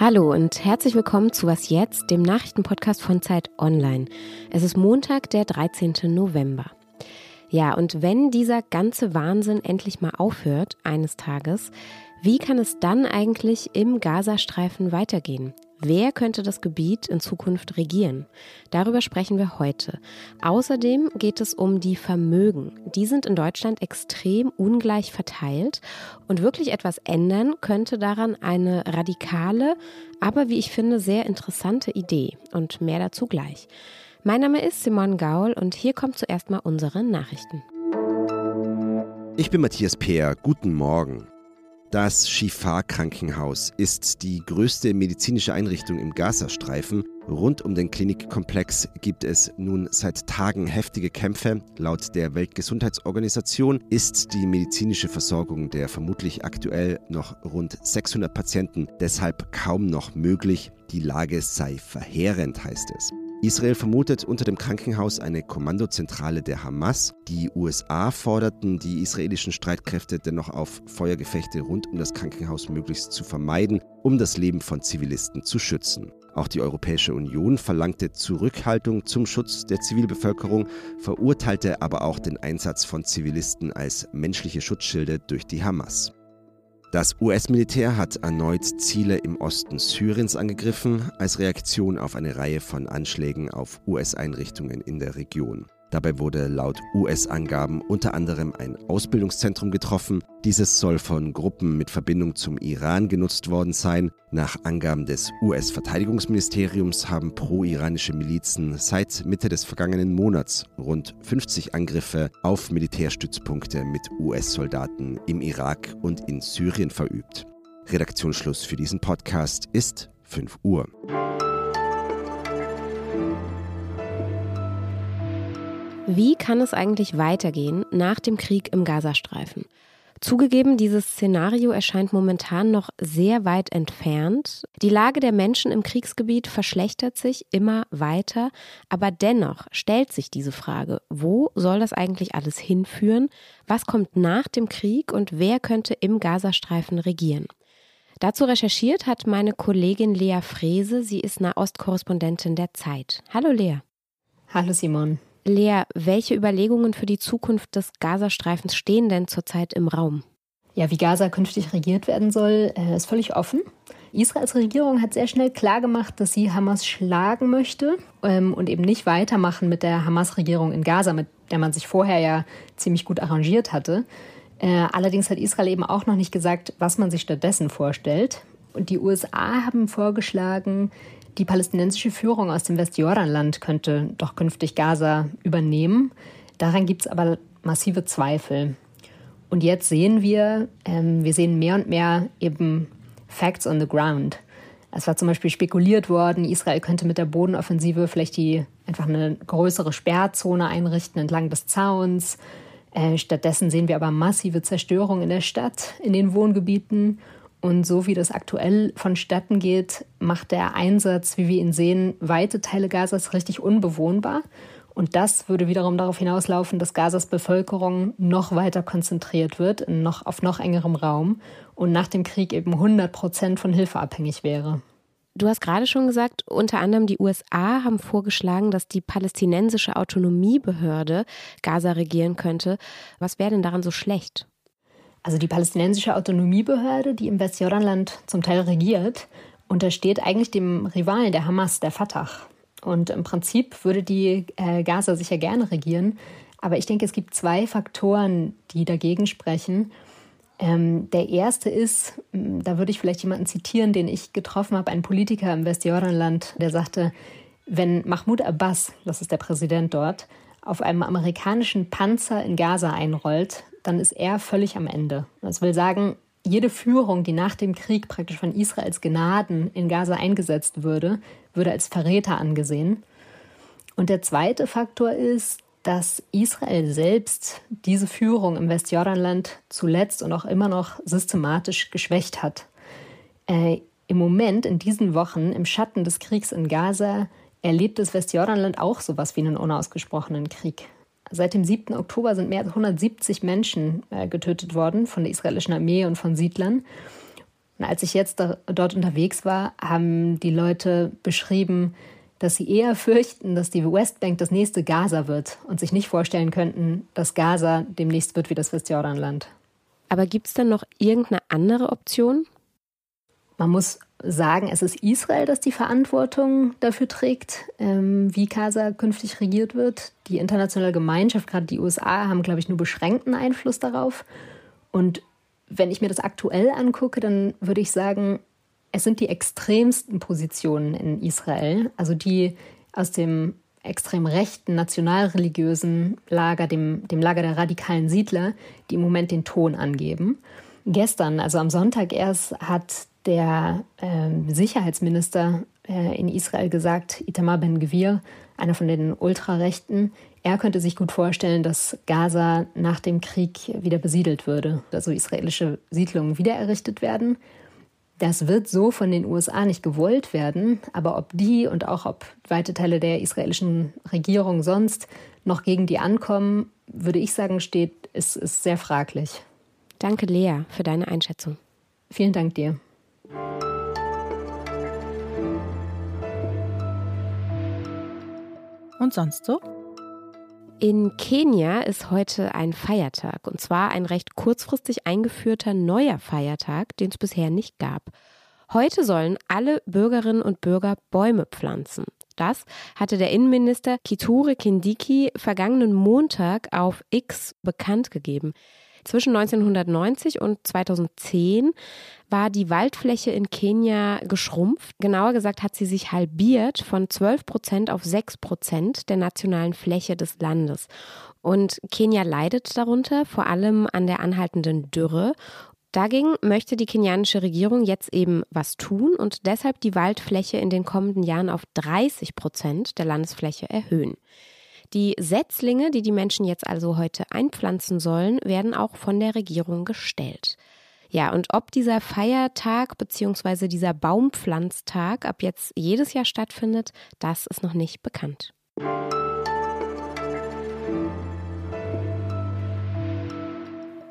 Hallo und herzlich willkommen zu Was jetzt, dem Nachrichtenpodcast von Zeit Online. Es ist Montag, der 13. November. Ja, und wenn dieser ganze Wahnsinn endlich mal aufhört, eines Tages, wie kann es dann eigentlich im Gazastreifen weitergehen? Wer könnte das Gebiet in Zukunft regieren? Darüber sprechen wir heute. Außerdem geht es um die Vermögen. Die sind in Deutschland extrem ungleich verteilt und wirklich etwas ändern könnte daran eine radikale, aber wie ich finde, sehr interessante Idee. Und mehr dazu gleich. Mein Name ist Simon Gaul und hier kommt zuerst mal unsere Nachrichten. Ich bin Matthias Peer. Guten Morgen. Das Shifa-Krankenhaus ist die größte medizinische Einrichtung im Gazastreifen. Rund um den Klinikkomplex gibt es nun seit Tagen heftige Kämpfe. Laut der Weltgesundheitsorganisation ist die medizinische Versorgung der vermutlich aktuell noch rund 600 Patienten deshalb kaum noch möglich. Die Lage sei verheerend, heißt es. Israel vermutet unter dem Krankenhaus eine Kommandozentrale der Hamas. Die USA forderten die israelischen Streitkräfte dennoch auf, Feuergefechte rund um das Krankenhaus möglichst zu vermeiden, um das Leben von Zivilisten zu schützen. Auch die Europäische Union verlangte Zurückhaltung zum Schutz der Zivilbevölkerung, verurteilte aber auch den Einsatz von Zivilisten als menschliche Schutzschilde durch die Hamas. Das US-Militär hat erneut Ziele im Osten Syriens angegriffen, als Reaktion auf eine Reihe von Anschlägen auf US-Einrichtungen in der Region. Dabei wurde laut US-Angaben unter anderem ein Ausbildungszentrum getroffen. Dieses soll von Gruppen mit Verbindung zum Iran genutzt worden sein. Nach Angaben des US-Verteidigungsministeriums haben pro-iranische Milizen seit Mitte des vergangenen Monats rund 50 Angriffe auf Militärstützpunkte mit US-Soldaten im Irak und in Syrien verübt. Redaktionsschluss für diesen Podcast ist 5 Uhr. Wie kann es eigentlich weitergehen nach dem Krieg im Gazastreifen? Zugegeben, dieses Szenario erscheint momentan noch sehr weit entfernt. Die Lage der Menschen im Kriegsgebiet verschlechtert sich immer weiter, aber dennoch stellt sich diese Frage, wo soll das eigentlich alles hinführen? Was kommt nach dem Krieg und wer könnte im Gazastreifen regieren? Dazu recherchiert hat meine Kollegin Lea Frese, sie ist Nahostkorrespondentin der Zeit. Hallo Lea. Hallo Simon. Lea, welche Überlegungen für die Zukunft des Gazastreifens stehen denn zurzeit im Raum? Ja, wie Gaza künftig regiert werden soll, äh, ist völlig offen. Israels Regierung hat sehr schnell klargemacht, dass sie Hamas schlagen möchte ähm, und eben nicht weitermachen mit der Hamas-Regierung in Gaza, mit der man sich vorher ja ziemlich gut arrangiert hatte. Äh, allerdings hat Israel eben auch noch nicht gesagt, was man sich stattdessen vorstellt. Und die USA haben vorgeschlagen, die palästinensische Führung aus dem Westjordanland könnte doch künftig Gaza übernehmen. Daran gibt es aber massive Zweifel. Und jetzt sehen wir, ähm, wir sehen mehr und mehr eben Facts on the ground. Es war zum Beispiel spekuliert worden, Israel könnte mit der Bodenoffensive vielleicht die einfach eine größere Sperrzone einrichten entlang des Zauns. Äh, stattdessen sehen wir aber massive Zerstörung in der Stadt, in den Wohngebieten und so wie das aktuell vonstatten geht, macht der Einsatz, wie wir ihn sehen, weite Teile Gazas richtig unbewohnbar. Und das würde wiederum darauf hinauslaufen, dass Gazas Bevölkerung noch weiter konzentriert wird, noch, auf noch engerem Raum und nach dem Krieg eben 100 Prozent von Hilfe abhängig wäre. Du hast gerade schon gesagt, unter anderem die USA haben vorgeschlagen, dass die palästinensische Autonomiebehörde Gaza regieren könnte. Was wäre denn daran so schlecht? Also die palästinensische Autonomiebehörde, die im Westjordanland zum Teil regiert, untersteht eigentlich dem Rivalen der Hamas, der Fatah. Und im Prinzip würde die äh, Gaza sicher gerne regieren. Aber ich denke, es gibt zwei Faktoren, die dagegen sprechen. Ähm, der erste ist, da würde ich vielleicht jemanden zitieren, den ich getroffen habe, einen Politiker im Westjordanland, der sagte, wenn Mahmoud Abbas, das ist der Präsident dort, auf einem amerikanischen Panzer in Gaza einrollt, dann ist er völlig am Ende. Das will sagen, jede Führung, die nach dem Krieg praktisch von Israels Gnaden in Gaza eingesetzt würde, würde als Verräter angesehen. Und der zweite Faktor ist, dass Israel selbst diese Führung im Westjordanland zuletzt und auch immer noch systematisch geschwächt hat. Äh, Im Moment, in diesen Wochen, im Schatten des Kriegs in Gaza, erlebt das Westjordanland auch sowas wie einen unausgesprochenen Krieg. Seit dem 7. Oktober sind mehr als 170 Menschen äh, getötet worden von der israelischen Armee und von Siedlern. Und als ich jetzt da, dort unterwegs war, haben die Leute beschrieben, dass sie eher fürchten, dass die Westbank das nächste Gaza wird und sich nicht vorstellen könnten, dass Gaza demnächst wird wie das Westjordanland. Aber gibt es dann noch irgendeine andere Option? Man muss sagen, es ist Israel, das die Verantwortung dafür trägt, ähm, wie Gaza künftig regiert wird. Die internationale Gemeinschaft, gerade die USA, haben, glaube ich, nur beschränkten Einfluss darauf. Und wenn ich mir das aktuell angucke, dann würde ich sagen, es sind die extremsten Positionen in Israel, also die aus dem extrem rechten, nationalreligiösen Lager, dem, dem Lager der radikalen Siedler, die im Moment den Ton angeben. Gestern, also am Sonntag erst, hat der äh, Sicherheitsminister äh, in Israel gesagt, Itamar Ben-Gvir, einer von den Ultrarechten, er könnte sich gut vorstellen, dass Gaza nach dem Krieg wieder besiedelt würde, also israelische Siedlungen wiedererrichtet werden. Das wird so von den USA nicht gewollt werden, aber ob die und auch ob weite Teile der israelischen Regierung sonst noch gegen die ankommen, würde ich sagen, steht, ist, ist sehr fraglich. Danke, Lea, für deine Einschätzung. Vielen Dank dir. Und sonst so? In Kenia ist heute ein Feiertag, und zwar ein recht kurzfristig eingeführter neuer Feiertag, den es bisher nicht gab. Heute sollen alle Bürgerinnen und Bürger Bäume pflanzen. Das hatte der Innenminister Kithure Kindiki vergangenen Montag auf X bekannt gegeben. Zwischen 1990 und 2010 war die Waldfläche in Kenia geschrumpft. Genauer gesagt hat sie sich halbiert von 12 Prozent auf 6 Prozent der nationalen Fläche des Landes. Und Kenia leidet darunter, vor allem an der anhaltenden Dürre. Dagegen möchte die kenianische Regierung jetzt eben was tun und deshalb die Waldfläche in den kommenden Jahren auf 30 Prozent der Landesfläche erhöhen. Die Setzlinge, die die Menschen jetzt also heute einpflanzen sollen, werden auch von der Regierung gestellt. Ja, und ob dieser Feiertag bzw. dieser Baumpflanztag ab jetzt jedes Jahr stattfindet, das ist noch nicht bekannt.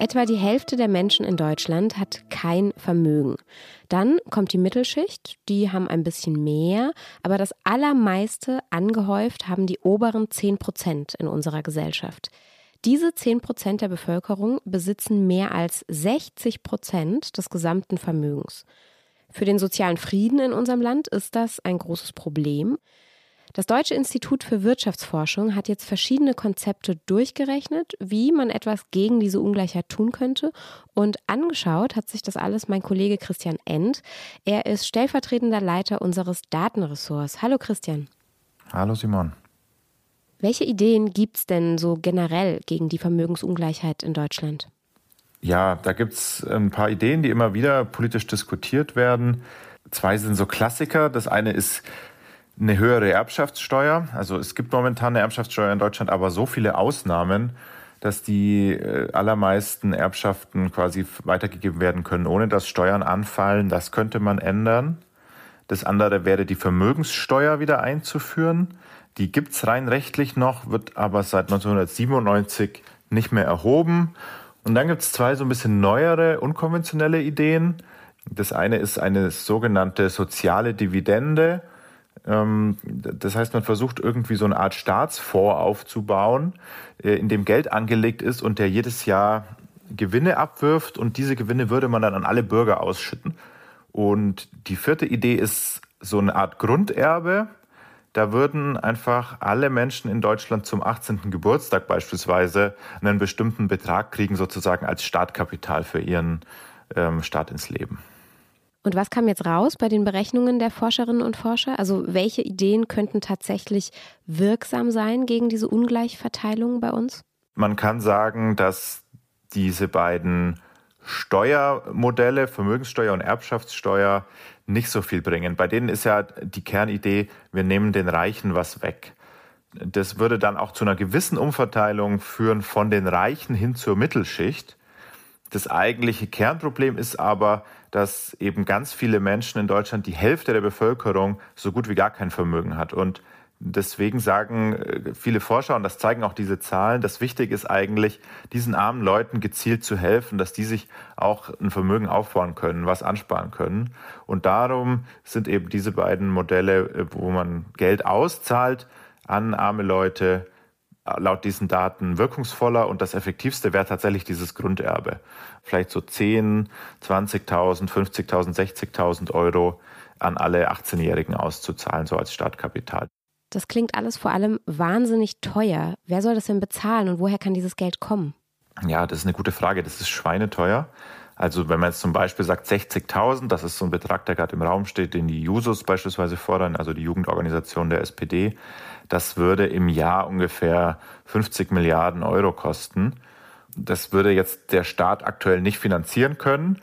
Etwa die Hälfte der Menschen in Deutschland hat kein Vermögen. Dann kommt die Mittelschicht, die haben ein bisschen mehr, aber das Allermeiste angehäuft haben die oberen 10 Prozent in unserer Gesellschaft. Diese 10 Prozent der Bevölkerung besitzen mehr als 60 Prozent des gesamten Vermögens. Für den sozialen Frieden in unserem Land ist das ein großes Problem. Das Deutsche Institut für Wirtschaftsforschung hat jetzt verschiedene Konzepte durchgerechnet, wie man etwas gegen diese Ungleichheit tun könnte. Und angeschaut hat sich das alles mein Kollege Christian End. Er ist stellvertretender Leiter unseres Datenressorts. Hallo Christian. Hallo Simon. Welche Ideen gibt es denn so generell gegen die Vermögensungleichheit in Deutschland? Ja, da gibt es ein paar Ideen, die immer wieder politisch diskutiert werden. Zwei sind so Klassiker. Das eine ist eine höhere Erbschaftssteuer. Also es gibt momentan eine Erbschaftssteuer in Deutschland, aber so viele Ausnahmen, dass die äh, allermeisten Erbschaften quasi weitergegeben werden können, ohne dass Steuern anfallen. Das könnte man ändern. Das andere wäre die Vermögenssteuer wieder einzuführen. Die gibt's rein rechtlich noch, wird aber seit 1997 nicht mehr erhoben. Und dann gibt's zwei so ein bisschen neuere, unkonventionelle Ideen. Das eine ist eine sogenannte soziale Dividende. Ähm, das heißt, man versucht irgendwie so eine Art Staatsfonds aufzubauen, äh, in dem Geld angelegt ist und der jedes Jahr Gewinne abwirft und diese Gewinne würde man dann an alle Bürger ausschütten. Und die vierte Idee ist so eine Art Grunderbe. Da würden einfach alle Menschen in Deutschland zum 18. Geburtstag beispielsweise einen bestimmten Betrag kriegen, sozusagen als Startkapital für ihren ähm, Start ins Leben. Und was kam jetzt raus bei den Berechnungen der Forscherinnen und Forscher? Also welche Ideen könnten tatsächlich wirksam sein gegen diese Ungleichverteilung bei uns? Man kann sagen, dass diese beiden Steuermodelle, Vermögenssteuer und Erbschaftssteuer, nicht so viel bringen. Bei denen ist ja die Kernidee, wir nehmen den Reichen was weg. Das würde dann auch zu einer gewissen Umverteilung führen von den Reichen hin zur Mittelschicht. Das eigentliche Kernproblem ist aber, dass eben ganz viele Menschen in Deutschland, die Hälfte der Bevölkerung, so gut wie gar kein Vermögen hat. Und Deswegen sagen äh, viele Forscher, und das zeigen auch diese Zahlen, das Wichtige ist eigentlich, diesen armen Leuten gezielt zu helfen, dass die sich auch ein Vermögen aufbauen können, was ansparen können. Und darum sind eben diese beiden Modelle, äh, wo man Geld auszahlt an arme Leute, laut diesen Daten wirkungsvoller und das effektivste wäre tatsächlich dieses Grunderbe. Vielleicht so 10, 20.000, 50.000, 60.000 Euro an alle 18-Jährigen auszuzahlen, so als Startkapital. Das klingt alles vor allem wahnsinnig teuer. Wer soll das denn bezahlen und woher kann dieses Geld kommen? Ja, das ist eine gute Frage. Das ist schweineteuer. Also wenn man jetzt zum Beispiel sagt 60.000, das ist so ein Betrag, der gerade im Raum steht, den die Jusos beispielsweise fordern, also die Jugendorganisation der SPD, das würde im Jahr ungefähr 50 Milliarden Euro kosten. Das würde jetzt der Staat aktuell nicht finanzieren können.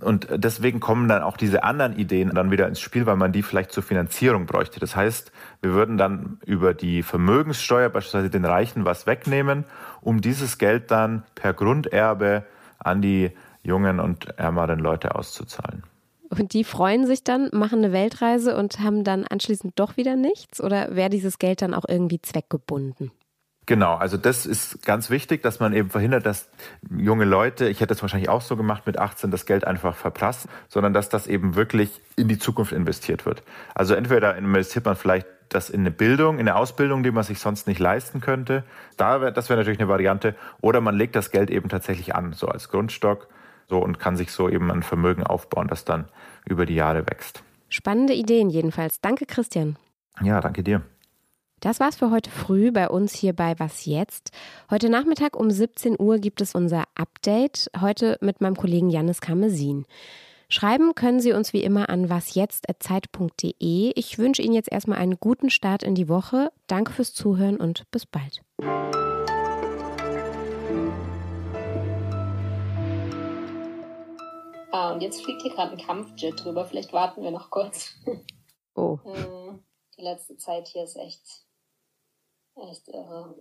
Und deswegen kommen dann auch diese anderen Ideen dann wieder ins Spiel, weil man die vielleicht zur Finanzierung bräuchte. Das heißt, wir würden dann über die Vermögenssteuer beispielsweise den Reichen was wegnehmen, um dieses Geld dann per Grunderbe an die jungen und ärmeren Leute auszuzahlen. Und die freuen sich dann, machen eine Weltreise und haben dann anschließend doch wieder nichts? Oder wäre dieses Geld dann auch irgendwie zweckgebunden? Genau, also das ist ganz wichtig, dass man eben verhindert, dass junge Leute, ich hätte es wahrscheinlich auch so gemacht mit 18, das Geld einfach verprasst, sondern dass das eben wirklich in die Zukunft investiert wird. Also entweder investiert man vielleicht das in eine Bildung, in eine Ausbildung, die man sich sonst nicht leisten könnte. Da wär, das wäre natürlich eine Variante. Oder man legt das Geld eben tatsächlich an, so als Grundstock, so und kann sich so eben ein Vermögen aufbauen, das dann über die Jahre wächst. Spannende Ideen jedenfalls. Danke, Christian. Ja, danke dir. Das war's für heute früh bei uns hier bei Was jetzt? Heute Nachmittag um 17 Uhr gibt es unser Update, heute mit meinem Kollegen Janis Kamesin. Schreiben können Sie uns wie immer an wasjetzt.zeit.de. Ich wünsche Ihnen jetzt erstmal einen guten Start in die Woche. Danke fürs Zuhören und bis bald. Ah, und jetzt fliegt hier gerade ein Kampfjet drüber. Vielleicht warten wir noch kurz. Oh. Die letzte Zeit hier ist echt Echt irre.